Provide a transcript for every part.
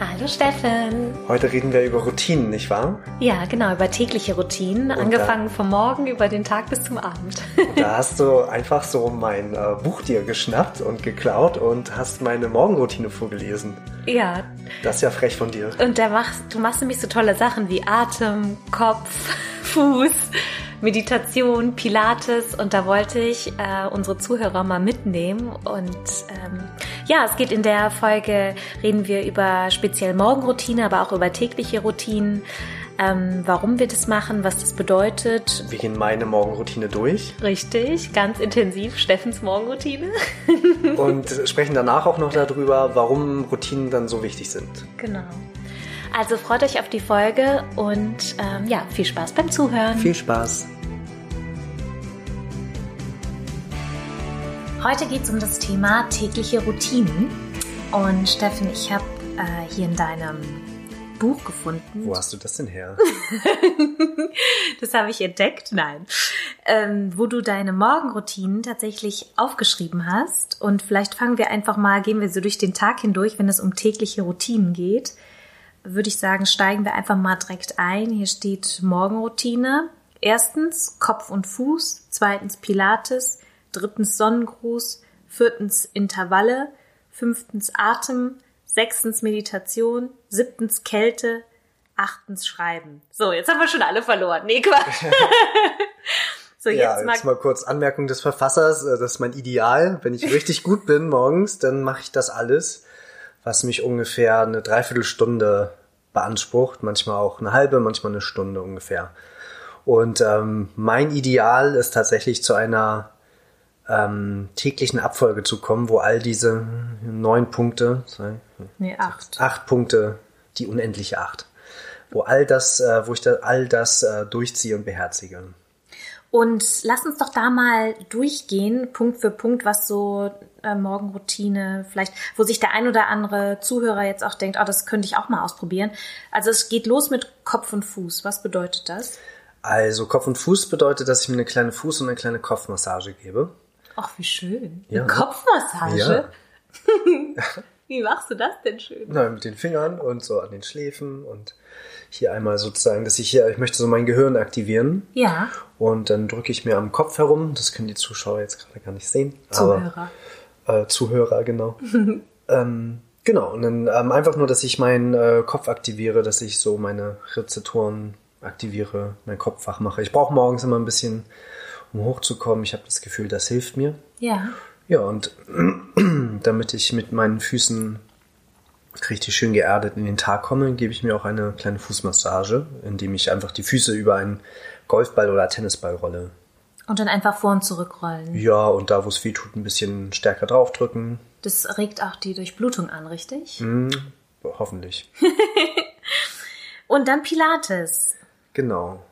Hallo Steffen. Heute reden wir über Routinen, nicht wahr? Ja, genau, über tägliche Routinen, und angefangen vom Morgen über den Tag bis zum Abend. da hast du einfach so mein äh, Buch dir geschnappt und geklaut und hast meine Morgenroutine vorgelesen. Ja. Das ist ja frech von dir. Und da machst, du machst nämlich so tolle Sachen wie Atem, Kopf, Fuß. Meditation, Pilates und da wollte ich äh, unsere Zuhörer mal mitnehmen. Und ähm, ja, es geht in der Folge, reden wir über speziell Morgenroutine, aber auch über tägliche Routinen. Ähm, warum wir das machen, was das bedeutet. Wir gehen meine Morgenroutine durch. Richtig, ganz intensiv, Steffens Morgenroutine. und sprechen danach auch noch darüber, warum Routinen dann so wichtig sind. Genau. Also freut euch auf die Folge und ähm, ja, viel Spaß beim Zuhören. Viel Spaß. Heute geht es um das Thema tägliche Routinen. Und Steffen, ich habe äh, hier in deinem Buch gefunden. Wo hast du das denn her? das habe ich entdeckt, nein. Ähm, wo du deine Morgenroutinen tatsächlich aufgeschrieben hast. Und vielleicht fangen wir einfach mal, gehen wir so durch den Tag hindurch, wenn es um tägliche Routinen geht würde ich sagen, steigen wir einfach mal direkt ein. Hier steht Morgenroutine. Erstens Kopf und Fuß, zweitens Pilates, drittens Sonnengruß, viertens Intervalle, fünftens Atem, sechstens Meditation, siebtens Kälte, achtens Schreiben. So, jetzt haben wir schon alle verloren. Nee, Quatsch. so, jetzt, ja, jetzt mal, kurz Anmerkung des Verfassers. Äh, das ist mein Ideal. Wenn ich richtig gut bin morgens, dann mache ich das alles was mich ungefähr eine Dreiviertelstunde beansprucht, manchmal auch eine halbe, manchmal eine Stunde ungefähr. Und ähm, mein Ideal ist tatsächlich zu einer ähm, täglichen Abfolge zu kommen, wo all diese neun Punkte, zwei, nee, acht. acht Punkte, die unendliche acht, wo all das, äh, wo ich da all das äh, durchziehe und beherzige. Und lass uns doch da mal durchgehen, Punkt für Punkt, was so äh, Morgenroutine, vielleicht, wo sich der ein oder andere Zuhörer jetzt auch denkt, oh, das könnte ich auch mal ausprobieren. Also es geht los mit Kopf und Fuß. Was bedeutet das? Also Kopf und Fuß bedeutet, dass ich mir eine kleine Fuß- und eine kleine Kopfmassage gebe. Ach, wie schön. Ja. Eine Kopfmassage? Ja. wie machst du das denn schön? Na, mit den Fingern und so an den Schläfen und hier einmal sozusagen, dass ich hier, ich möchte so mein Gehirn aktivieren. Ja. Und dann drücke ich mir am Kopf herum. Das können die Zuschauer jetzt gerade gar nicht sehen. Zuhörer. Aber, äh, Zuhörer, genau. ähm, genau. Und dann ähm, einfach nur, dass ich meinen äh, Kopf aktiviere, dass ich so meine Rezeptoren aktiviere, meinen Kopf wach mache. Ich brauche morgens immer ein bisschen, um hochzukommen. Ich habe das Gefühl, das hilft mir. Ja. Ja, und damit ich mit meinen Füßen richtig schön geerdet in den Tag komme, gebe ich mir auch eine kleine Fußmassage, indem ich einfach die Füße über einen Golfball oder Tennisball rolle. Und dann einfach vor und zurück rollen. Ja, und da, wo es weh tut, ein bisschen stärker draufdrücken. Das regt auch die Durchblutung an, richtig? Mm, hoffentlich. und dann Pilates. Genau.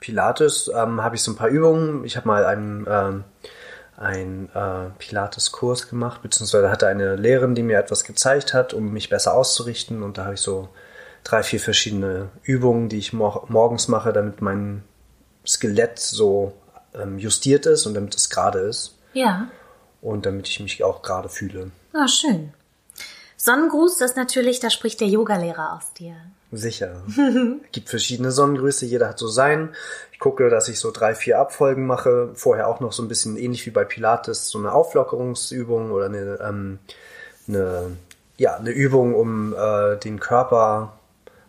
Pilates ähm, habe ich so ein paar Übungen. Ich habe mal einen ähm, einen äh, Pilates-Kurs gemacht, beziehungsweise hatte eine Lehrerin, die mir etwas gezeigt hat, um mich besser auszurichten. Und da habe ich so drei, vier verschiedene Übungen, die ich mor morgens mache, damit mein Skelett so ähm, justiert ist und damit es gerade ist. Ja. Und damit ich mich auch gerade fühle. Ah, schön. Sonnengruß, das ist natürlich, da spricht der Yogalehrer aus dir. Sicher. Es gibt verschiedene Sonnengrüße, jeder hat so seinen. Ich gucke, dass ich so drei, vier Abfolgen mache. Vorher auch noch so ein bisschen ähnlich wie bei Pilates, so eine Auflockerungsübung oder eine, ähm, eine, ja, eine Übung, um äh, den Körper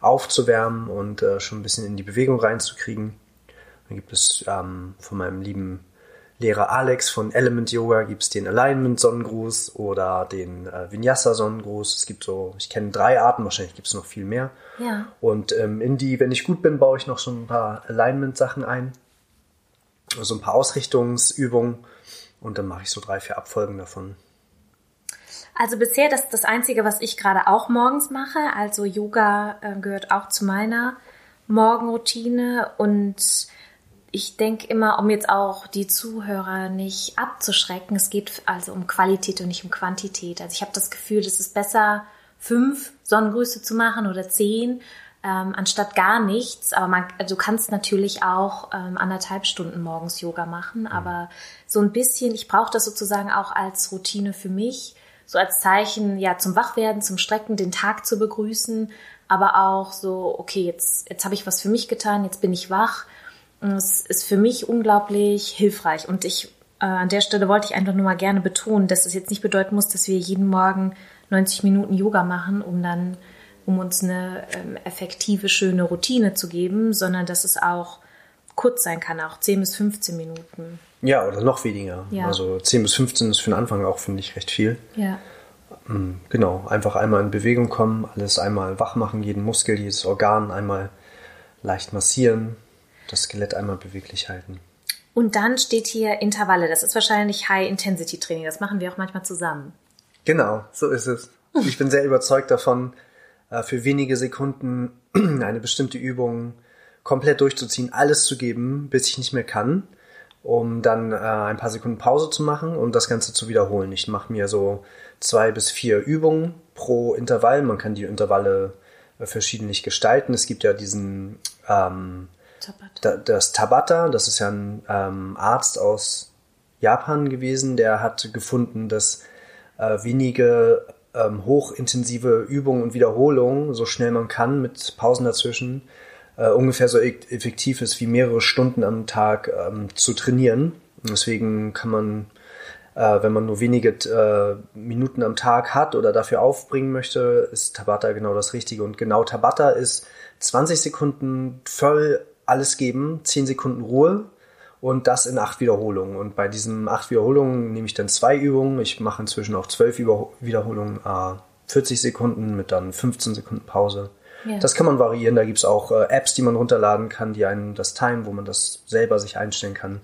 aufzuwärmen und äh, schon ein bisschen in die Bewegung reinzukriegen. Dann gibt es ähm, von meinem lieben Lehrer Alex von Element Yoga gibt es den Alignment Sonnengruß oder den äh, Vinyasa Sonnengruß. Es gibt so, ich kenne drei Arten, wahrscheinlich gibt es noch viel mehr. Ja. Und ähm, in die, wenn ich gut bin, baue ich noch so ein paar Alignment Sachen ein. So also ein paar Ausrichtungsübungen und dann mache ich so drei, vier Abfolgen davon. Also bisher das das einzige, was ich gerade auch morgens mache. Also Yoga äh, gehört auch zu meiner Morgenroutine und ich denke immer, um jetzt auch die Zuhörer nicht abzuschrecken, es geht also um Qualität und nicht um Quantität. Also ich habe das Gefühl, es ist besser, fünf Sonnengrüße zu machen oder zehn, ähm, anstatt gar nichts. Aber man, also du kannst natürlich auch ähm, anderthalb Stunden morgens Yoga machen, mhm. aber so ein bisschen, ich brauche das sozusagen auch als Routine für mich, so als Zeichen ja zum Wachwerden, zum Strecken, den Tag zu begrüßen, aber auch so, okay, jetzt, jetzt habe ich was für mich getan, jetzt bin ich wach es ist für mich unglaublich hilfreich und ich äh, an der Stelle wollte ich einfach nur mal gerne betonen, dass es jetzt nicht bedeuten muss, dass wir jeden Morgen 90 Minuten Yoga machen, um dann um uns eine ähm, effektive, schöne Routine zu geben, sondern dass es auch kurz sein kann, auch 10 bis 15 Minuten. Ja, oder noch weniger. Ja. Also 10 bis 15 ist für den Anfang auch, finde ich, recht viel. Ja. Mm, genau, einfach einmal in Bewegung kommen, alles einmal wach machen, jeden Muskel, jedes Organ einmal leicht massieren, das Skelett einmal beweglich halten. Und dann steht hier Intervalle. Das ist wahrscheinlich High-Intensity-Training. Das machen wir auch manchmal zusammen. Genau, so ist es. Ich bin sehr überzeugt davon, äh, für wenige Sekunden eine bestimmte Übung komplett durchzuziehen, alles zu geben, bis ich nicht mehr kann, um dann äh, ein paar Sekunden Pause zu machen und das Ganze zu wiederholen. Ich mache mir so zwei bis vier Übungen pro Intervall. Man kann die Intervalle äh, verschiedentlich gestalten. Es gibt ja diesen ähm, Tabata. das Tabata, das ist ja ein ähm, Arzt aus Japan gewesen, der hat gefunden, dass äh, wenige ähm, hochintensive Übungen und Wiederholungen, so schnell man kann, mit Pausen dazwischen, äh, ungefähr so e-, effektiv ist wie mehrere Stunden am Tag ähm, zu trainieren. Deswegen kann man, äh, wenn man nur wenige äh, Minuten am Tag hat oder dafür aufbringen möchte, ist Tabata genau das Richtige. Und genau Tabata ist 20 Sekunden voll alles geben, 10 Sekunden Ruhe und das in acht Wiederholungen. Und bei diesen acht Wiederholungen nehme ich dann zwei Übungen. Ich mache inzwischen auch zwölf Wiederholungen, äh, 40 Sekunden mit dann 15 Sekunden Pause. Ja. Das kann man variieren. Da gibt es auch äh, Apps, die man runterladen kann, die einen das Time, wo man das selber sich einstellen kann.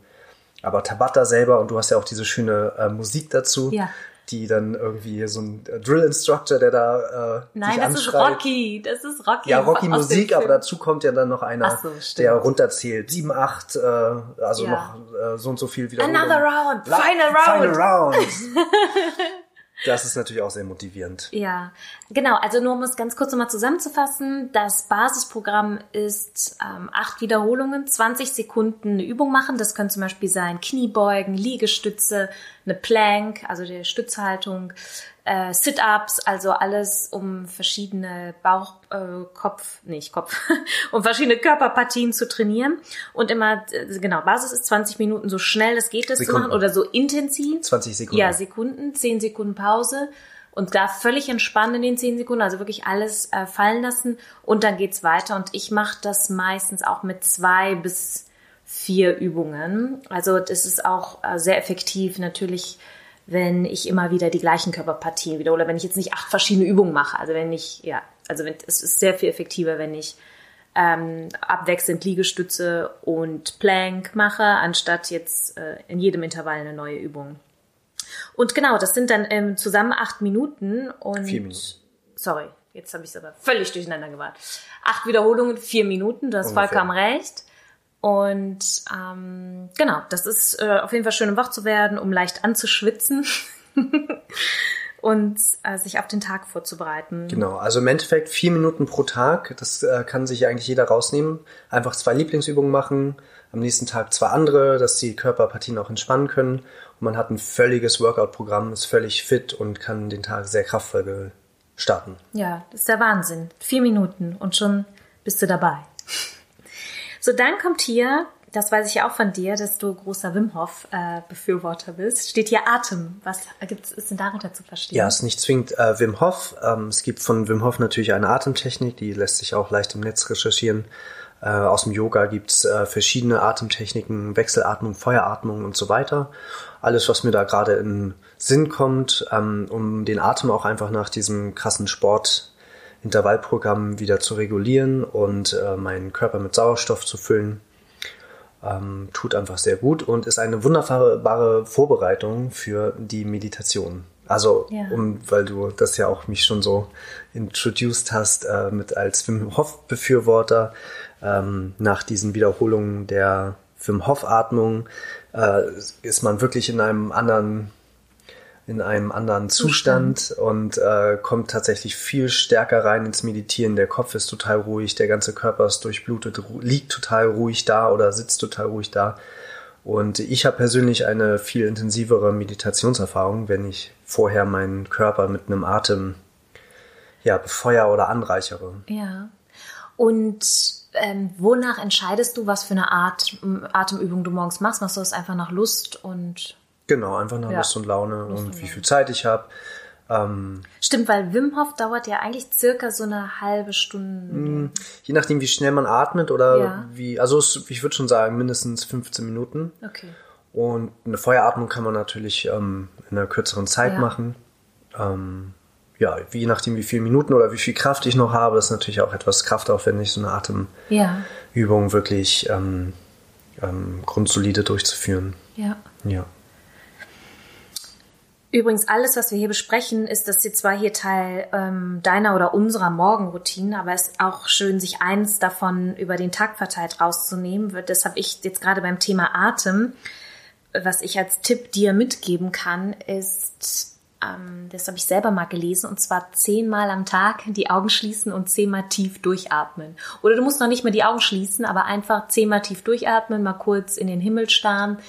Aber Tabata selber, und du hast ja auch diese schöne äh, Musik dazu, ja die dann irgendwie so ein Drill Instructor, der da äh, Nein, das ist Rocky, das ist Rocky. Ja, Rocky Musik, aber dazu kommt ja dann noch einer, so, der runterzählt. Sieben, acht, äh, also ja. noch äh, so und so viel wieder. Another round, final round. Final round. Das ist natürlich auch sehr motivierend. Ja, genau. Also nur um es ganz kurz nochmal zusammenzufassen. Das Basisprogramm ist ähm, acht Wiederholungen, 20 Sekunden eine Übung machen. Das können zum Beispiel sein Kniebeugen, Liegestütze, eine Plank, also die Stützhaltung, äh, Sit-ups, also alles um verschiedene Bauch, äh, Kopf, nicht Kopf, um verschiedene Körperpartien zu trainieren. Und immer, äh, genau, Basis ist 20 Minuten, so schnell es geht, das Sekunden. zu machen oder so intensiv. 20 Sekunden. Ja, Sekunden, 10 Sekunden Pause. Und da völlig entspannen in den 10 Sekunden, also wirklich alles äh, fallen lassen und dann geht's weiter. Und ich mache das meistens auch mit zwei bis vier Übungen. Also das ist auch äh, sehr effektiv. Natürlich wenn ich immer wieder die gleichen Körperpartien wiederhole, wenn ich jetzt nicht acht verschiedene Übungen mache. Also wenn ich, ja, also wenn, es ist sehr viel effektiver, wenn ich ähm, abwechselnd Liegestütze und Plank mache, anstatt jetzt äh, in jedem Intervall eine neue Übung. Und genau, das sind dann ähm, zusammen acht Minuten und vier Minuten. Sorry, jetzt habe ich es aber völlig durcheinander gebracht. Acht Wiederholungen, vier Minuten, du hast Ungefähr. vollkommen recht. Und ähm, genau, das ist äh, auf jeden Fall schön, um wach zu werden, um leicht anzuschwitzen und äh, sich auf den Tag vorzubereiten. Genau, also im Endeffekt vier Minuten pro Tag, das äh, kann sich eigentlich jeder rausnehmen. Einfach zwei Lieblingsübungen machen, am nächsten Tag zwei andere, dass die Körperpartien auch entspannen können. Und man hat ein völliges Workout-Programm, ist völlig fit und kann den Tag sehr kraftvoll starten. Ja, das ist der Wahnsinn. Vier Minuten und schon bist du dabei. So, dann kommt hier, das weiß ich ja auch von dir, dass du großer Wim Hof äh, Befürworter bist. Steht hier Atem. Was gibt's, ist denn darunter zu verstehen? Ja, es ist nicht zwingend äh, Wim Hof. Ähm, es gibt von Wim Hof natürlich eine Atemtechnik, die lässt sich auch leicht im Netz recherchieren. Äh, aus dem Yoga gibt's äh, verschiedene Atemtechniken, Wechselatmung, Feueratmung und so weiter. Alles, was mir da gerade in Sinn kommt, ähm, um den Atem auch einfach nach diesem krassen Sport Intervallprogramm wieder zu regulieren und äh, meinen Körper mit Sauerstoff zu füllen. Ähm, tut einfach sehr gut und ist eine wunderbare Vorbereitung für die Meditation. Also, ja. um, weil du das ja auch mich schon so introduced hast, äh, mit als Wim Hof Befürworter, ähm, nach diesen Wiederholungen der Wim Hof Atmung äh, ist man wirklich in einem anderen in einem anderen Zustand, und äh, kommt tatsächlich viel stärker rein ins Meditieren. Der Kopf ist total ruhig, der ganze Körper ist durchblutet, liegt total ruhig da oder sitzt total ruhig da. Und ich habe persönlich eine viel intensivere Meditationserfahrung, wenn ich vorher meinen Körper mit einem Atem ja, befeuer oder anreichere. Ja. Und ähm, wonach entscheidest du, was für eine Art Atemübung du morgens machst? Machst du das einfach nach Lust und Genau, einfach nach ja. Lust und Laune Lust und wie viel Zeit ich habe. Ähm, Stimmt, weil Wim Hof dauert ja eigentlich circa so eine halbe Stunde. Hm, je nachdem, wie schnell man atmet oder ja. wie, also ich würde schon sagen, mindestens 15 Minuten. Okay. Und eine Feueratmung kann man natürlich ähm, in einer kürzeren Zeit ja. machen. Ähm, ja, je nachdem, wie viele Minuten oder wie viel Kraft ich noch habe, ist natürlich auch etwas kraftaufwendig, so eine Atemübung ja. wirklich ähm, ähm, grundsolide durchzuführen. Ja. Ja. Übrigens, alles, was wir hier besprechen, ist das jetzt zwar hier Teil ähm, deiner oder unserer Morgenroutine, aber es ist auch schön, sich eins davon über den Tag verteilt rauszunehmen. Das habe ich jetzt gerade beim Thema Atem. Was ich als Tipp dir mitgeben kann, ist, ähm, das habe ich selber mal gelesen, und zwar zehnmal am Tag die Augen schließen und zehnmal tief durchatmen. Oder du musst noch nicht mal die Augen schließen, aber einfach zehnmal tief durchatmen, mal kurz in den Himmel starren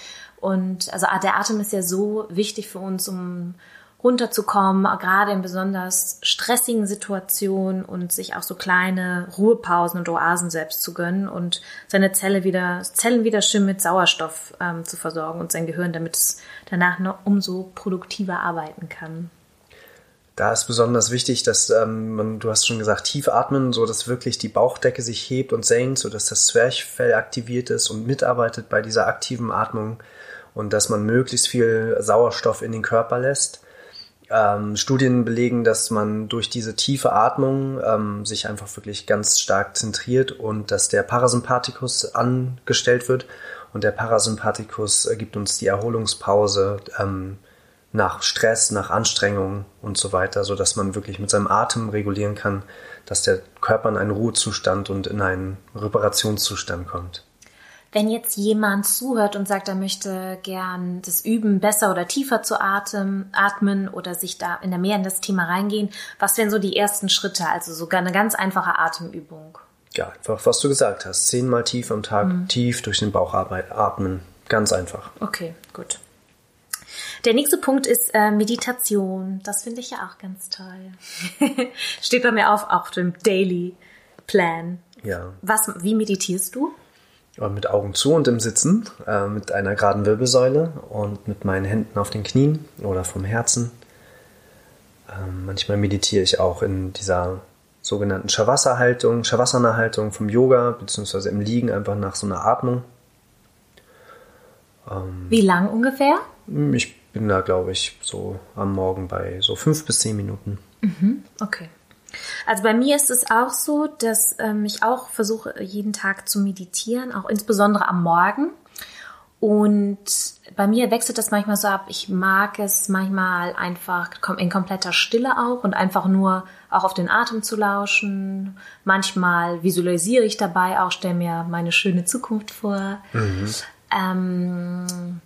und also der Atem ist ja so wichtig für uns, um runterzukommen, gerade in besonders stressigen Situationen und sich auch so kleine Ruhepausen und Oasen selbst zu gönnen und seine Zelle wieder, Zellen wieder schön mit Sauerstoff ähm, zu versorgen und sein Gehirn, damit es danach noch umso produktiver arbeiten kann. Da ist besonders wichtig, dass ähm, du hast schon gesagt, tief atmen, so dass wirklich die Bauchdecke sich hebt und senkt, so dass das Zwerchfell aktiviert ist und mitarbeitet bei dieser aktiven Atmung und dass man möglichst viel Sauerstoff in den Körper lässt. Ähm, Studien belegen, dass man durch diese tiefe Atmung ähm, sich einfach wirklich ganz stark zentriert und dass der Parasympathikus angestellt wird. Und der Parasympathikus äh, gibt uns die Erholungspause ähm, nach Stress, nach Anstrengung und so weiter, so dass man wirklich mit seinem Atem regulieren kann, dass der Körper in einen Ruhezustand und in einen Reparationszustand kommt. Wenn jetzt jemand zuhört und sagt, er möchte gern das üben, besser oder tiefer zu atmen, atmen oder sich da in der mehr in das Thema reingehen, was wären so die ersten Schritte? Also sogar eine ganz einfache Atemübung. Ja, einfach was du gesagt hast. Zehnmal tief am Tag, mhm. tief durch den Bauch atmen. Ganz einfach. Okay, gut. Der nächste Punkt ist äh, Meditation. Das finde ich ja auch ganz toll. Steht bei mir auf, auch dem Daily Plan. Ja. Was, wie meditierst du? Mit Augen zu und im Sitzen, äh, mit einer geraden Wirbelsäule und mit meinen Händen auf den Knien oder vom Herzen. Ähm, manchmal meditiere ich auch in dieser sogenannten Shavasana-Haltung, Shavasana-Haltung vom Yoga, beziehungsweise im Liegen einfach nach so einer Atmung. Ähm, Wie lang ungefähr? Ich bin da, glaube ich, so am Morgen bei so fünf bis zehn Minuten. Mhm, okay. Also bei mir ist es auch so, dass ähm, ich auch versuche, jeden Tag zu meditieren, auch insbesondere am Morgen. Und bei mir wechselt das manchmal so ab. Ich mag es manchmal einfach in kompletter Stille auch und einfach nur auch auf den Atem zu lauschen. Manchmal visualisiere ich dabei auch, stelle mir meine schöne Zukunft vor. Mhm. Ähm,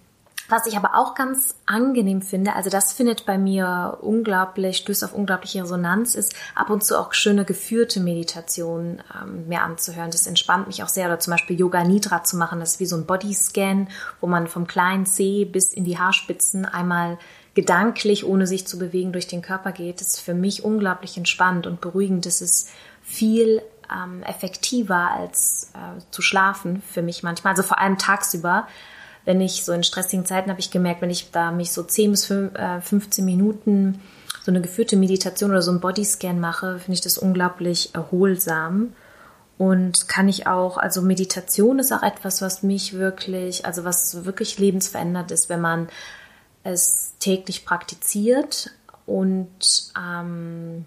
was ich aber auch ganz angenehm finde, also das findet bei mir unglaublich, stößt auf unglaubliche Resonanz, ist ab und zu auch schöne geführte Meditationen ähm, mehr anzuhören. Das entspannt mich auch sehr. Oder zum Beispiel Yoga Nidra zu machen, das ist wie so ein Bodyscan, wo man vom kleinen Zeh bis in die Haarspitzen einmal gedanklich, ohne sich zu bewegen, durch den Körper geht. Das ist für mich unglaublich entspannt und beruhigend. Das ist viel ähm, effektiver als äh, zu schlafen für mich manchmal, also vor allem tagsüber wenn ich so in stressigen Zeiten habe ich gemerkt, wenn ich da mich so 10 bis 15 äh, Minuten so eine geführte Meditation oder so einen Bodyscan mache, finde ich das unglaublich erholsam. Und kann ich auch, also Meditation ist auch etwas, was mich wirklich, also was wirklich lebensverändert ist, wenn man es täglich praktiziert und ähm,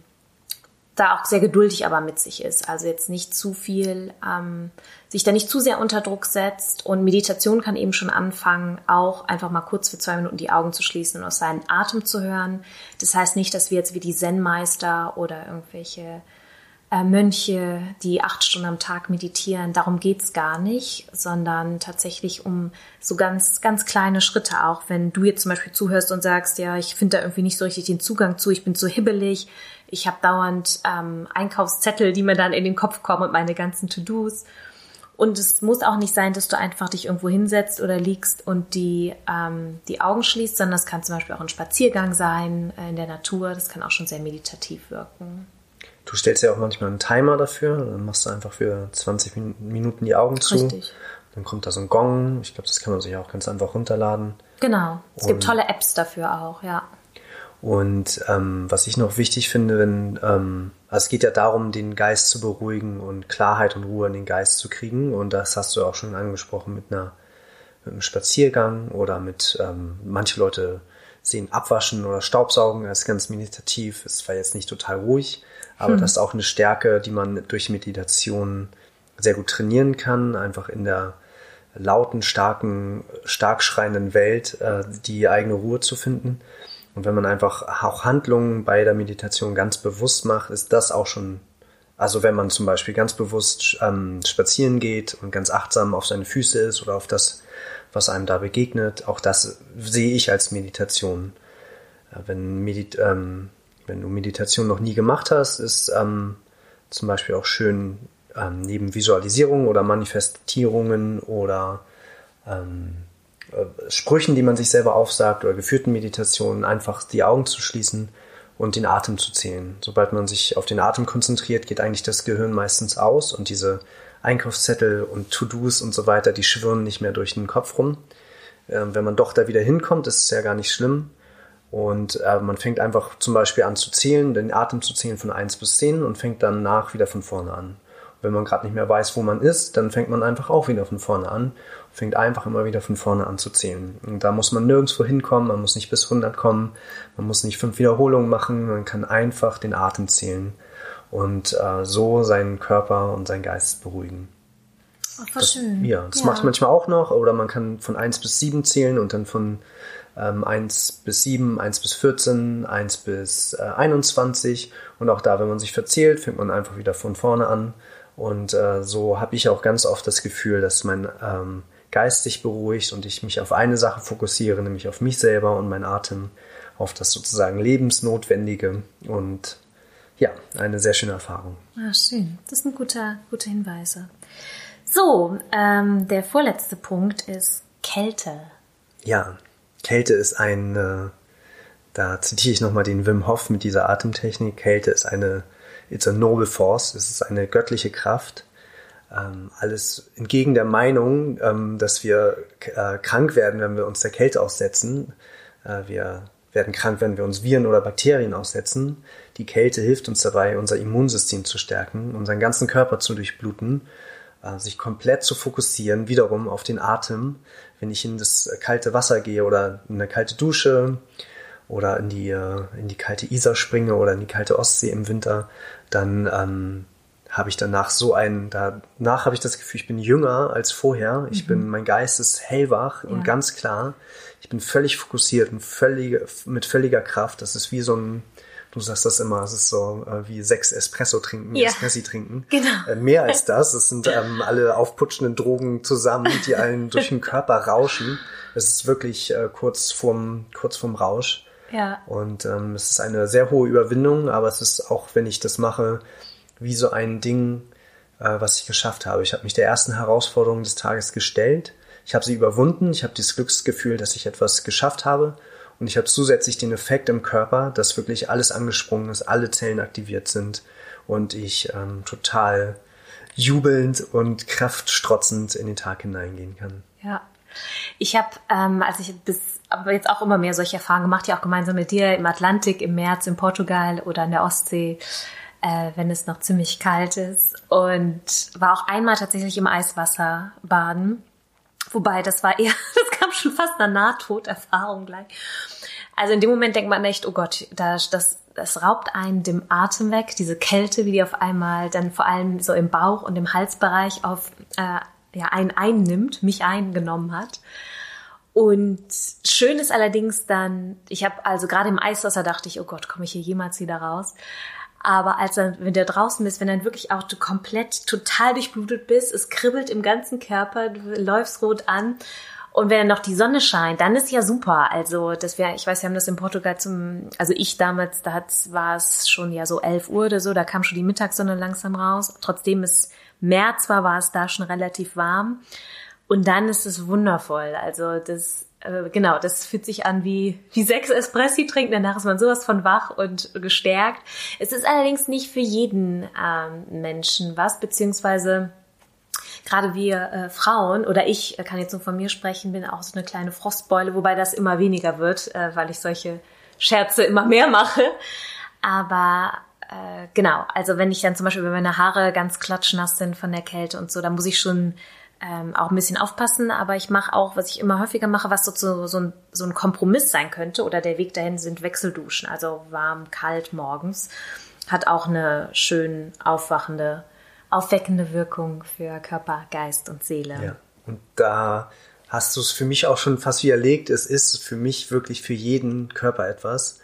da auch sehr geduldig aber mit sich ist. Also jetzt nicht zu viel, ähm, sich da nicht zu sehr unter Druck setzt. Und Meditation kann eben schon anfangen, auch einfach mal kurz für zwei Minuten die Augen zu schließen und auf seinen Atem zu hören. Das heißt nicht, dass wir jetzt wie die Zen-Meister oder irgendwelche äh, Mönche, die acht Stunden am Tag meditieren. Darum geht's gar nicht, sondern tatsächlich um so ganz, ganz kleine Schritte auch. Wenn du jetzt zum Beispiel zuhörst und sagst, ja, ich finde da irgendwie nicht so richtig den Zugang zu, ich bin zu hibbelig, ich habe dauernd ähm, Einkaufszettel, die mir dann in den Kopf kommen und meine ganzen To-Dos. Und es muss auch nicht sein, dass du einfach dich irgendwo hinsetzt oder liegst und die, ähm, die Augen schließt, sondern das kann zum Beispiel auch ein Spaziergang sein äh, in der Natur. Das kann auch schon sehr meditativ wirken. Du stellst ja auch manchmal einen Timer dafür. Dann machst du einfach für 20 Minuten die Augen zu. Richtig. Dann kommt da so ein Gong. Ich glaube, das kann man sich auch ganz einfach runterladen. Genau. Es und, gibt tolle Apps dafür auch, ja. Und ähm, was ich noch wichtig finde, wenn, ähm, also es geht ja darum, den Geist zu beruhigen und Klarheit und Ruhe in den Geist zu kriegen. Und das hast du auch schon angesprochen mit einer mit einem Spaziergang oder mit ähm, manche Leute sehen Abwaschen oder Staubsaugen als ganz meditativ. Es war jetzt nicht total ruhig, aber hm. das ist auch eine Stärke, die man durch Meditation sehr gut trainieren kann, einfach in der lauten, starken, stark schreienden Welt äh, die eigene Ruhe zu finden. Und wenn man einfach auch Handlungen bei der Meditation ganz bewusst macht, ist das auch schon, also wenn man zum Beispiel ganz bewusst ähm, spazieren geht und ganz achtsam auf seine Füße ist oder auf das, was einem da begegnet, auch das sehe ich als Meditation. Äh, wenn Medit ähm, wenn du Meditation noch nie gemacht hast, ist ähm, zum Beispiel auch schön, ähm, neben Visualisierungen oder Manifestierungen oder ähm, äh, Sprüchen, die man sich selber aufsagt oder geführten Meditationen, einfach die Augen zu schließen und den Atem zu zählen. Sobald man sich auf den Atem konzentriert, geht eigentlich das Gehirn meistens aus und diese Einkaufszettel und To-Dos und so weiter, die schwirren nicht mehr durch den Kopf rum. Ähm, wenn man doch da wieder hinkommt, ist es ja gar nicht schlimm. Und äh, man fängt einfach zum Beispiel an zu zählen, den Atem zu zählen von 1 bis 10 und fängt dann nach wieder von vorne an. Und wenn man gerade nicht mehr weiß, wo man ist, dann fängt man einfach auch wieder von vorne an. Fängt einfach immer wieder von vorne an zu zählen. Und da muss man nirgendwo hinkommen, man muss nicht bis 100 kommen, man muss nicht fünf Wiederholungen machen, man kann einfach den Atem zählen und äh, so seinen Körper und seinen Geist beruhigen. Ach, das, schön. Ja, das ja. mache ich manchmal auch noch. Oder man kann von 1 bis 7 zählen und dann von ähm, 1 bis 7, 1 bis 14, 1 bis äh, 21. Und auch da, wenn man sich verzählt, fängt man einfach wieder von vorne an. Und äh, so habe ich auch ganz oft das Gefühl, dass mein ähm, Geist sich beruhigt und ich mich auf eine Sache fokussiere, nämlich auf mich selber und meinen Atem, auf das sozusagen Lebensnotwendige. Und ja, eine sehr schöne Erfahrung. Ah, schön. Das ist ein guter, guter Hinweise. So, ähm, der vorletzte Punkt ist Kälte. Ja, Kälte ist ein, äh, da zitiere ich nochmal den Wim Hof mit dieser Atemtechnik, Kälte ist eine, it's a noble force, es ist eine göttliche Kraft. Ähm, alles entgegen der Meinung, ähm, dass wir äh, krank werden, wenn wir uns der Kälte aussetzen. Äh, wir werden krank, wenn wir uns Viren oder Bakterien aussetzen. Die Kälte hilft uns dabei, unser Immunsystem zu stärken, unseren ganzen Körper zu durchbluten sich komplett zu fokussieren, wiederum auf den Atem. Wenn ich in das kalte Wasser gehe oder in eine kalte Dusche oder in die, äh, in die kalte Isar springe oder in die kalte Ostsee im Winter, dann ähm, habe ich danach so einen, danach habe ich das Gefühl, ich bin jünger als vorher. Ich mhm. bin, mein Geist ist hellwach ja. und ganz klar. Ich bin völlig fokussiert und völlig, mit völliger Kraft. Das ist wie so ein, Du sagst das immer, es ist so äh, wie sechs Espresso trinken, ja. Espressi trinken. Genau. Äh, mehr als das. Es sind ähm, alle aufputschenden Drogen zusammen, die einen durch den Körper rauschen. Es ist wirklich äh, kurz vorm, kurz vorm Rausch. Ja. Und ähm, es ist eine sehr hohe Überwindung, aber es ist auch, wenn ich das mache, wie so ein Ding, äh, was ich geschafft habe. Ich habe mich der ersten Herausforderung des Tages gestellt. Ich habe sie überwunden. Ich habe das Glücksgefühl, dass ich etwas geschafft habe. Und ich habe zusätzlich den Effekt im Körper, dass wirklich alles angesprungen ist, alle Zellen aktiviert sind und ich ähm, total jubelnd und kraftstrotzend in den Tag hineingehen kann. Ja. Ich habe, ähm, als ich bis, aber jetzt auch immer mehr solche Erfahrungen gemacht, ja auch gemeinsam mit dir im Atlantik, im März, in Portugal oder in der Ostsee, äh, wenn es noch ziemlich kalt ist. Und war auch einmal tatsächlich im Eiswasser baden. Wobei, das war eher, das schon fast eine Nahtoderfahrung gleich. Also in dem Moment denkt man echt, oh Gott, das, das, das raubt einen dem Atem weg, diese Kälte, wie die auf einmal dann vor allem so im Bauch und im Halsbereich auf äh, ja, einen einnimmt, mich eingenommen hat. Und schön ist allerdings dann, ich habe also gerade im Eiswasser dachte ich, oh Gott, komme ich hier jemals wieder raus? Aber als dann, wenn du draußen bist, wenn dann wirklich auch du komplett total durchblutet bist, es kribbelt im ganzen Körper, du läufst rot an und wenn dann noch die Sonne scheint, dann ist ja super. Also das wäre, ich weiß, wir haben das in Portugal zum, also ich damals, da war es schon ja so 11 Uhr oder so, da kam schon die Mittagssonne langsam raus. Trotzdem es März war, war es da schon relativ warm. Und dann ist es wundervoll. Also das, äh, genau, das fühlt sich an wie, wie sechs Espressi trinken. Danach ist man sowas von wach und gestärkt. Es ist allerdings nicht für jeden ähm, Menschen was, beziehungsweise gerade wir äh, Frauen oder ich äh, kann jetzt nur von mir sprechen, bin auch so eine kleine Frostbeule, wobei das immer weniger wird, äh, weil ich solche Scherze immer mehr mache. Aber äh, genau, also wenn ich dann zum Beispiel, wenn meine Haare ganz klatschnass sind von der Kälte und so, dann muss ich schon ähm, auch ein bisschen aufpassen. Aber ich mache auch, was ich immer häufiger mache, was so, so, ein, so ein Kompromiss sein könnte oder der Weg dahin sind Wechselduschen, also warm, kalt morgens. Hat auch eine schön aufwachende aufweckende Wirkung für Körper, Geist und Seele. Ja. Und da hast du es für mich auch schon fast widerlegt. Es ist für mich wirklich für jeden Körper etwas.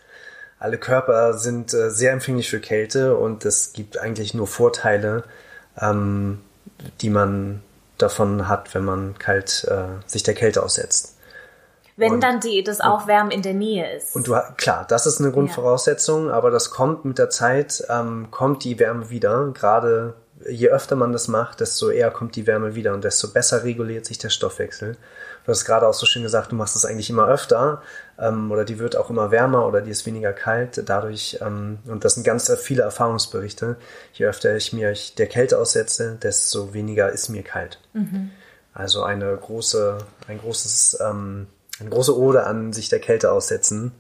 Alle Körper sind äh, sehr empfänglich für Kälte und es gibt eigentlich nur Vorteile, ähm, die man davon hat, wenn man kalt äh, sich der Kälte aussetzt. Wenn und, dann die, das Aufwärmen in der Nähe ist. Und du klar, das ist eine Grundvoraussetzung, ja. aber das kommt mit der Zeit, ähm, kommt die Wärme wieder. Gerade je öfter man das macht, desto eher kommt die Wärme wieder und desto besser reguliert sich der Stoffwechsel. Du hast gerade auch so schön gesagt, du machst es eigentlich immer öfter ähm, oder die wird auch immer wärmer oder die ist weniger kalt. Dadurch, ähm, und das sind ganz viele Erfahrungsberichte, je öfter ich mir der Kälte aussetze, desto weniger ist mir kalt. Mhm. Also eine große, ein großes, ähm, eine große Ode an sich der Kälte aussetzen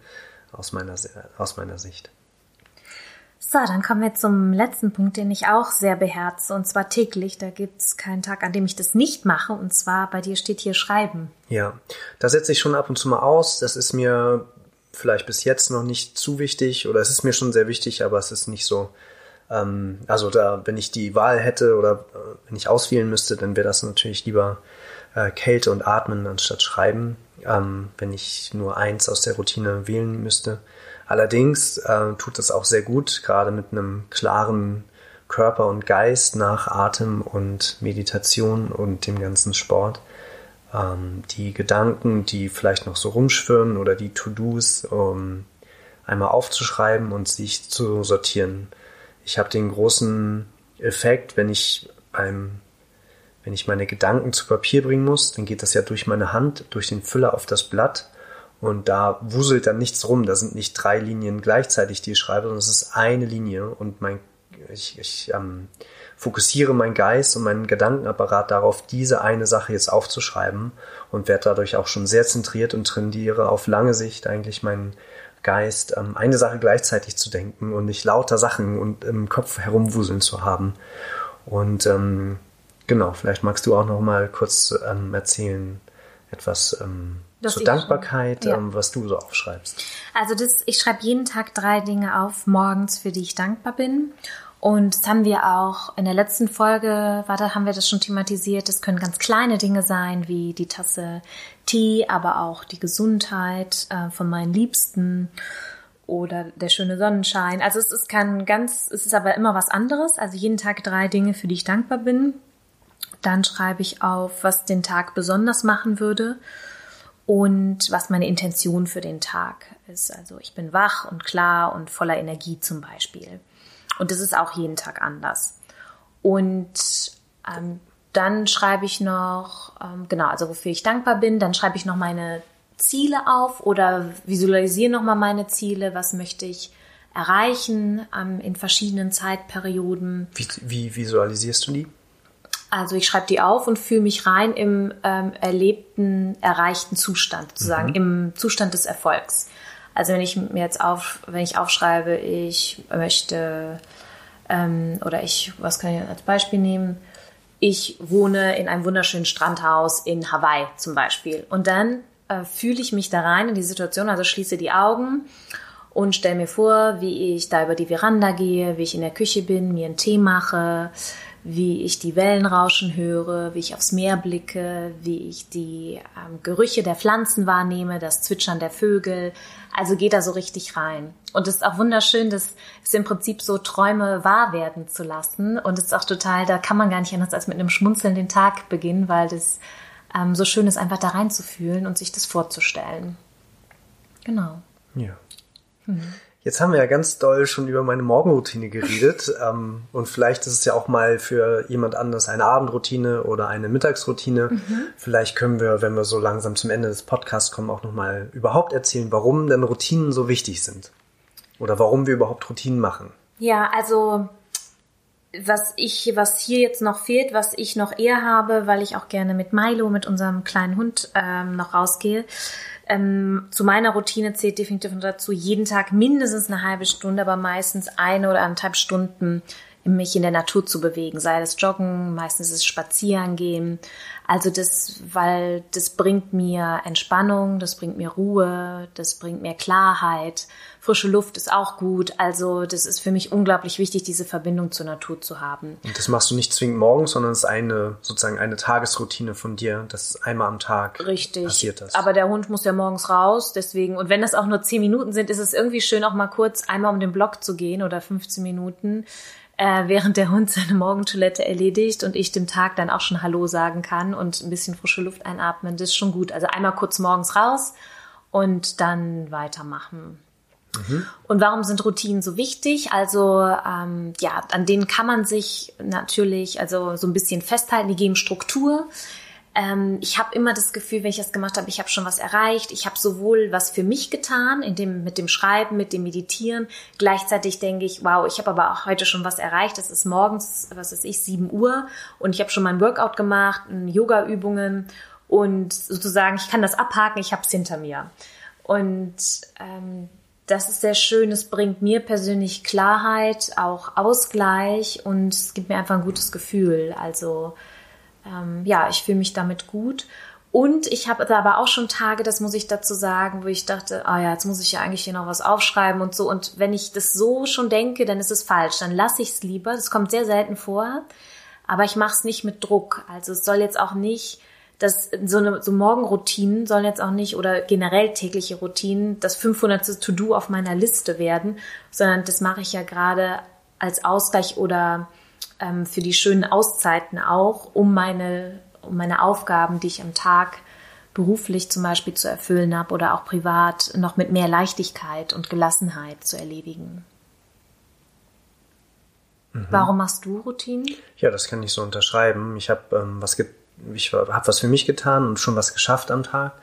aus meiner, aus meiner Sicht. So, dann kommen wir zum letzten Punkt, den ich auch sehr beherze, und zwar täglich. Da gibt's keinen Tag, an dem ich das nicht mache, und zwar bei dir steht hier Schreiben. Ja, da setze ich schon ab und zu mal aus. Das ist mir vielleicht bis jetzt noch nicht zu wichtig, oder es ist mir schon sehr wichtig, aber es ist nicht so. Ähm, also da, wenn ich die Wahl hätte oder äh, wenn ich auswählen müsste, dann wäre das natürlich lieber äh, Kälte und Atmen anstatt Schreiben, ähm, wenn ich nur eins aus der Routine wählen müsste. Allerdings äh, tut es auch sehr gut, gerade mit einem klaren Körper und Geist nach Atem und Meditation und dem ganzen Sport. Ähm, die Gedanken, die vielleicht noch so rumschwirren oder die To-Dos, um einmal aufzuschreiben und sich zu sortieren. Ich habe den großen Effekt, wenn ich beim wenn ich meine Gedanken zu Papier bringen muss, dann geht das ja durch meine Hand, durch den Füller auf das Blatt und da wuselt dann nichts rum. Da sind nicht drei Linien gleichzeitig, die ich schreibe, sondern es ist eine Linie. Und mein, ich, ich ähm, fokussiere meinen Geist und meinen Gedankenapparat darauf, diese eine Sache jetzt aufzuschreiben und werde dadurch auch schon sehr zentriert und trainiere auf lange Sicht eigentlich meinen Geist, ähm, eine Sache gleichzeitig zu denken und nicht lauter Sachen und im Kopf herumwuseln zu haben. Und ähm, genau, vielleicht magst du auch noch mal kurz ähm, erzählen, etwas ähm, das zur Dankbarkeit, ja. ähm, was du so aufschreibst. Also das, ich schreibe jeden Tag drei Dinge auf morgens, für die ich dankbar bin. Und das haben wir auch in der letzten Folge, war da haben wir das schon thematisiert. Das können ganz kleine Dinge sein, wie die Tasse Tee, aber auch die Gesundheit äh, von meinen Liebsten oder der schöne Sonnenschein. Also es ist kann ganz, es ist aber immer was anderes. Also jeden Tag drei Dinge, für die ich dankbar bin. Dann schreibe ich auf, was den Tag besonders machen würde und was meine Intention für den Tag ist. Also ich bin wach und klar und voller Energie zum Beispiel. Und das ist auch jeden Tag anders. Und ähm, dann schreibe ich noch, ähm, genau, also wofür ich dankbar bin, dann schreibe ich noch meine Ziele auf oder visualisiere nochmal meine Ziele, was möchte ich erreichen ähm, in verschiedenen Zeitperioden. Wie, wie visualisierst du die? Also ich schreibe die auf und fühle mich rein im ähm, erlebten, erreichten Zustand, sozusagen, mhm. im Zustand des Erfolgs. Also wenn ich mir jetzt auf, wenn ich aufschreibe, ich möchte ähm, oder ich, was kann ich als Beispiel nehmen? Ich wohne in einem wunderschönen Strandhaus in Hawaii zum Beispiel. Und dann äh, fühle ich mich da rein in die Situation, also schließe die Augen und stelle mir vor, wie ich da über die Veranda gehe, wie ich in der Küche bin, mir einen Tee mache, wie ich die Wellen rauschen höre, wie ich aufs Meer blicke, wie ich die ähm, Gerüche der Pflanzen wahrnehme, das Zwitschern der Vögel. Also geht da so richtig rein. Und es ist auch wunderschön, das ist im Prinzip so Träume wahr werden zu lassen. Und es ist auch total, da kann man gar nicht anders als mit einem Schmunzeln den Tag beginnen, weil das ähm, so schön ist, einfach da reinzufühlen und sich das vorzustellen. Genau. Ja. Mhm. Jetzt haben wir ja ganz doll schon über meine Morgenroutine geredet. ähm, und vielleicht ist es ja auch mal für jemand anders eine Abendroutine oder eine Mittagsroutine. Mhm. Vielleicht können wir, wenn wir so langsam zum Ende des Podcasts kommen, auch nochmal überhaupt erzählen, warum denn Routinen so wichtig sind. Oder warum wir überhaupt Routinen machen. Ja, also was ich, was hier jetzt noch fehlt, was ich noch eher habe, weil ich auch gerne mit Milo, mit unserem kleinen Hund, ähm, noch rausgehe, ähm, zu meiner Routine zählt definitiv dazu, jeden Tag mindestens eine halbe Stunde, aber meistens eine oder anderthalb Stunden mich in der Natur zu bewegen, sei es Joggen, meistens ist es Spazieren gehen. Also das, weil das bringt mir Entspannung, das bringt mir Ruhe, das bringt mir Klarheit. Frische Luft ist auch gut. Also das ist für mich unglaublich wichtig, diese Verbindung zur Natur zu haben. Und das machst du nicht zwingend morgens, sondern es ist eine sozusagen eine Tagesroutine von dir, dass einmal am Tag Richtig. passiert das. Aber der Hund muss ja morgens raus, deswegen und wenn das auch nur zehn Minuten sind, ist es irgendwie schön, auch mal kurz einmal um den Block zu gehen oder 15 Minuten äh, während der Hund seine Morgentoilette erledigt und ich dem Tag dann auch schon Hallo sagen kann und ein bisschen frische Luft einatmen, das ist schon gut. Also einmal kurz morgens raus und dann weitermachen. Und warum sind Routinen so wichtig? Also ähm, ja, an denen kann man sich natürlich also so ein bisschen festhalten. Die geben Struktur ähm, ich habe immer das Gefühl, wenn ich das gemacht habe, ich habe schon was erreicht. Ich habe sowohl was für mich getan, in dem, mit dem Schreiben, mit dem Meditieren. Gleichzeitig denke ich, wow, ich habe aber auch heute schon was erreicht. Es ist morgens, was weiß ich, 7 Uhr und ich habe schon mein Workout gemacht, Yoga-Übungen und sozusagen, ich kann das abhaken, ich habe es hinter mir. Und ähm, das ist sehr schön. Es bringt mir persönlich Klarheit, auch Ausgleich und es gibt mir einfach ein gutes Gefühl. Also ähm, ja, ich fühle mich damit gut. Und ich habe aber auch schon Tage, das muss ich dazu sagen, wo ich dachte, ah ja, jetzt muss ich ja eigentlich hier noch was aufschreiben und so. Und wenn ich das so schon denke, dann ist es falsch. Dann lasse ich es lieber. Das kommt sehr selten vor. Aber ich mache es nicht mit Druck. Also es soll jetzt auch nicht, dass so eine so Morgenroutinen sollen jetzt auch nicht oder generell tägliche Routinen das 500. To-Do auf meiner Liste werden, sondern das mache ich ja gerade als Ausgleich oder ähm, für die schönen Auszeiten auch, um meine, um meine Aufgaben, die ich am Tag beruflich zum Beispiel zu erfüllen habe oder auch privat, noch mit mehr Leichtigkeit und Gelassenheit zu erledigen. Mhm. Warum machst du Routinen? Ja, das kann ich so unterschreiben. Ich habe ähm, was, ich habe was für mich getan und schon was geschafft am Tag.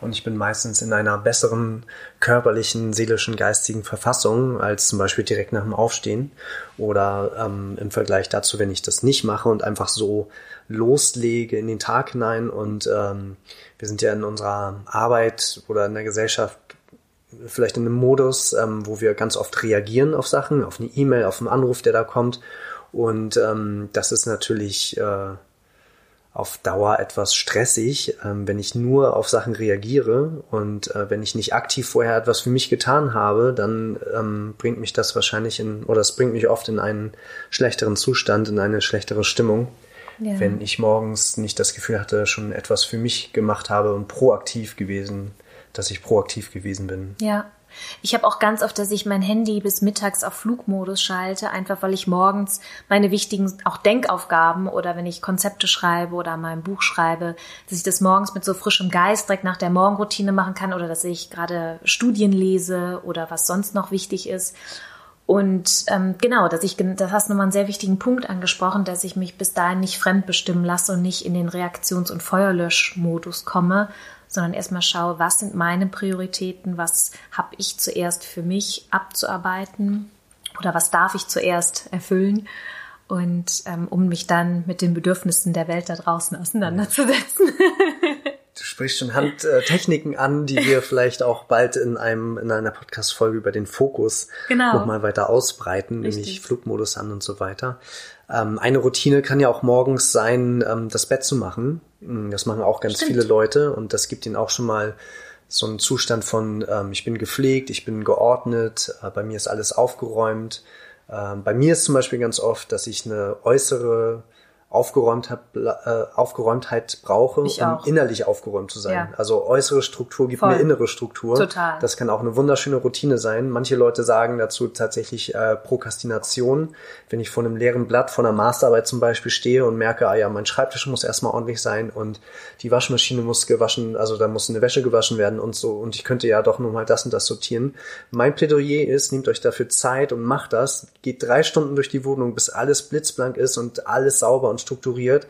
Und ich bin meistens in einer besseren körperlichen, seelischen, geistigen Verfassung als zum Beispiel direkt nach dem Aufstehen oder ähm, im Vergleich dazu, wenn ich das nicht mache und einfach so loslege in den Tag hinein. Und ähm, wir sind ja in unserer Arbeit oder in der Gesellschaft vielleicht in einem Modus, ähm, wo wir ganz oft reagieren auf Sachen, auf eine E-Mail, auf einen Anruf, der da kommt. Und ähm, das ist natürlich äh, auf Dauer etwas stressig, ähm, wenn ich nur auf Sachen reagiere und äh, wenn ich nicht aktiv vorher etwas für mich getan habe, dann ähm, bringt mich das wahrscheinlich in, oder es bringt mich oft in einen schlechteren Zustand, in eine schlechtere Stimmung. Ja. Wenn ich morgens nicht das Gefühl hatte, schon etwas für mich gemacht habe und proaktiv gewesen, dass ich proaktiv gewesen bin. Ja, ich habe auch ganz oft, dass ich mein Handy bis mittags auf Flugmodus schalte, einfach weil ich morgens meine wichtigen auch Denkaufgaben oder wenn ich Konzepte schreibe oder mein Buch schreibe, dass ich das morgens mit so frischem Geist direkt nach der Morgenroutine machen kann oder dass ich gerade Studien lese oder was sonst noch wichtig ist. Und ähm, genau, dass ich, das hast du nochmal einen sehr wichtigen Punkt angesprochen, dass ich mich bis dahin nicht fremdbestimmen lasse und nicht in den Reaktions- und Feuerlöschmodus komme, sondern erstmal schaue, was sind meine Prioritäten, was habe ich zuerst für mich abzuarbeiten oder was darf ich zuerst erfüllen und ähm, um mich dann mit den Bedürfnissen der Welt da draußen auseinanderzusetzen. Sprichst schon Handtechniken an, die wir vielleicht auch bald in einem in einer Podcast-Folge über den Fokus genau. nochmal weiter ausbreiten, Richtig. nämlich Flugmodus an und so weiter. Ähm, eine Routine kann ja auch morgens sein, ähm, das Bett zu machen. Hm, das machen auch ganz Stimmt. viele Leute und das gibt ihnen auch schon mal so einen Zustand von, ähm, ich bin gepflegt, ich bin geordnet, äh, bei mir ist alles aufgeräumt. Ähm, bei mir ist zum Beispiel ganz oft, dass ich eine äußere Aufgeräumtheit, äh, Aufgeräumtheit brauche, um innerlich aufgeräumt zu sein. Ja. Also äußere Struktur gibt Voll. mir innere Struktur. Total. Das kann auch eine wunderschöne Routine sein. Manche Leute sagen dazu tatsächlich äh, Prokrastination. Wenn ich vor einem leeren Blatt von einer Masterarbeit zum Beispiel stehe und merke, ah ja, mein Schreibtisch muss erstmal ordentlich sein und die Waschmaschine muss gewaschen, also da muss eine Wäsche gewaschen werden und so und ich könnte ja doch nur mal das und das sortieren. Mein Plädoyer ist, nehmt euch dafür Zeit und macht das. Geht drei Stunden durch die Wohnung, bis alles blitzblank ist und alles sauber und strukturiert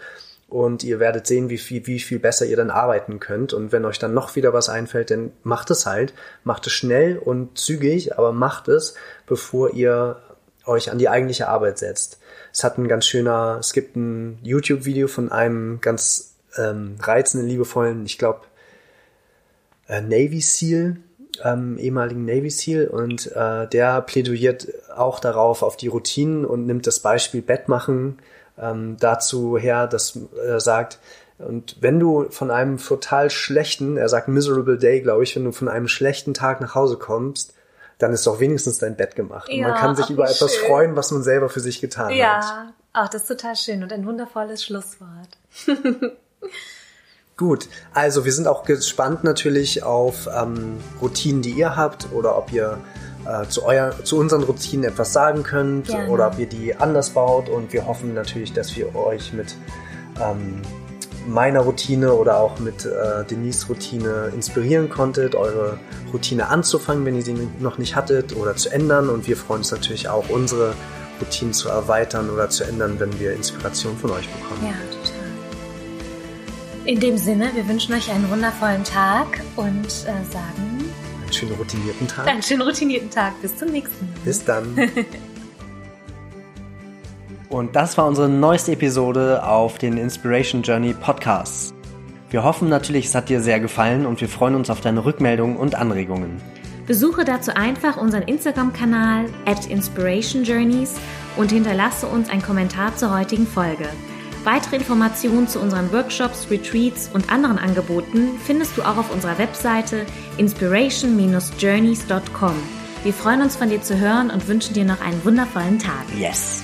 und ihr werdet sehen, wie viel, wie viel besser ihr dann arbeiten könnt. Und wenn euch dann noch wieder was einfällt, dann macht es halt. Macht es schnell und zügig, aber macht es, bevor ihr euch an die eigentliche Arbeit setzt. Es hat ein ganz schöner, es gibt ein YouTube-Video von einem ganz ähm, reizenden, liebevollen, ich glaube, äh, Navy SEAL, ähm, ehemaligen Navy SEAL und äh, der plädiert auch darauf, auf die Routinen und nimmt das Beispiel Bett machen ähm, dazu her, dass er sagt, und wenn du von einem total schlechten, er sagt miserable day, glaube ich, wenn du von einem schlechten Tag nach Hause kommst, dann ist doch wenigstens dein Bett gemacht. und Ja, man kann sich über etwas schön. freuen, was man selber für sich getan hat. Ja, ach, das ist total schön und ein wundervolles Schlusswort. Gut, also wir sind auch gespannt natürlich auf ähm, Routinen, die ihr habt oder ob ihr äh, zu, euer, zu unseren Routinen etwas sagen könnt Gerne. oder ob ihr die anders baut und wir hoffen natürlich, dass wir euch mit ähm, meiner Routine oder auch mit äh, Denise Routine inspirieren konntet, eure Routine anzufangen, wenn ihr sie noch nicht hattet oder zu ändern und wir freuen uns natürlich auch, unsere Routinen zu erweitern oder zu ändern, wenn wir Inspiration von euch bekommen. Ja, total. In dem Sinne, wir wünschen euch einen wundervollen Tag und äh, sagen schönen routinierten Tag. einen schönen routinierten Tag. Bis zum nächsten Mal. Bis dann. Und das war unsere neueste Episode auf den Inspiration Journey Podcasts. Wir hoffen natürlich, es hat dir sehr gefallen und wir freuen uns auf deine Rückmeldungen und Anregungen. Besuche dazu einfach unseren Instagram-Kanal at Inspiration Journeys und hinterlasse uns einen Kommentar zur heutigen Folge. Weitere Informationen zu unseren Workshops, Retreats und anderen Angeboten findest du auch auf unserer Webseite inspiration-journeys.com. Wir freuen uns von dir zu hören und wünschen dir noch einen wundervollen Tag. Yes!